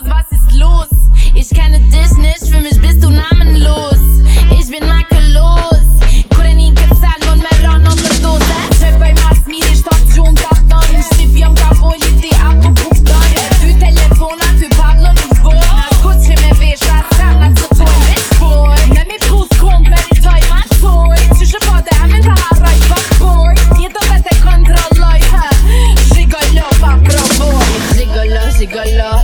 los, was ist los? Ich kenne dich nicht, für mich bist du namenlos. Ich bin makellos. Kurani Kassal und Melon und Dose. Chef bei Max, mir die Station Karton. Ich stehe wie am Kavo, lieb die Ab und Buch dann. Du Telefon an, für Pablo und Bo. Na kurz, für mir weh, schwarz, dann lass du zu mir mit vor. Nimm mir Prost, Kumpel, ich zeig mein Zeug. Zwischen vor der Hemmel, da hat reich, fuck boy. Hier doch besser Kontrollleute. Gigolo, fuck, bro, boy. Gigolo, gigolo.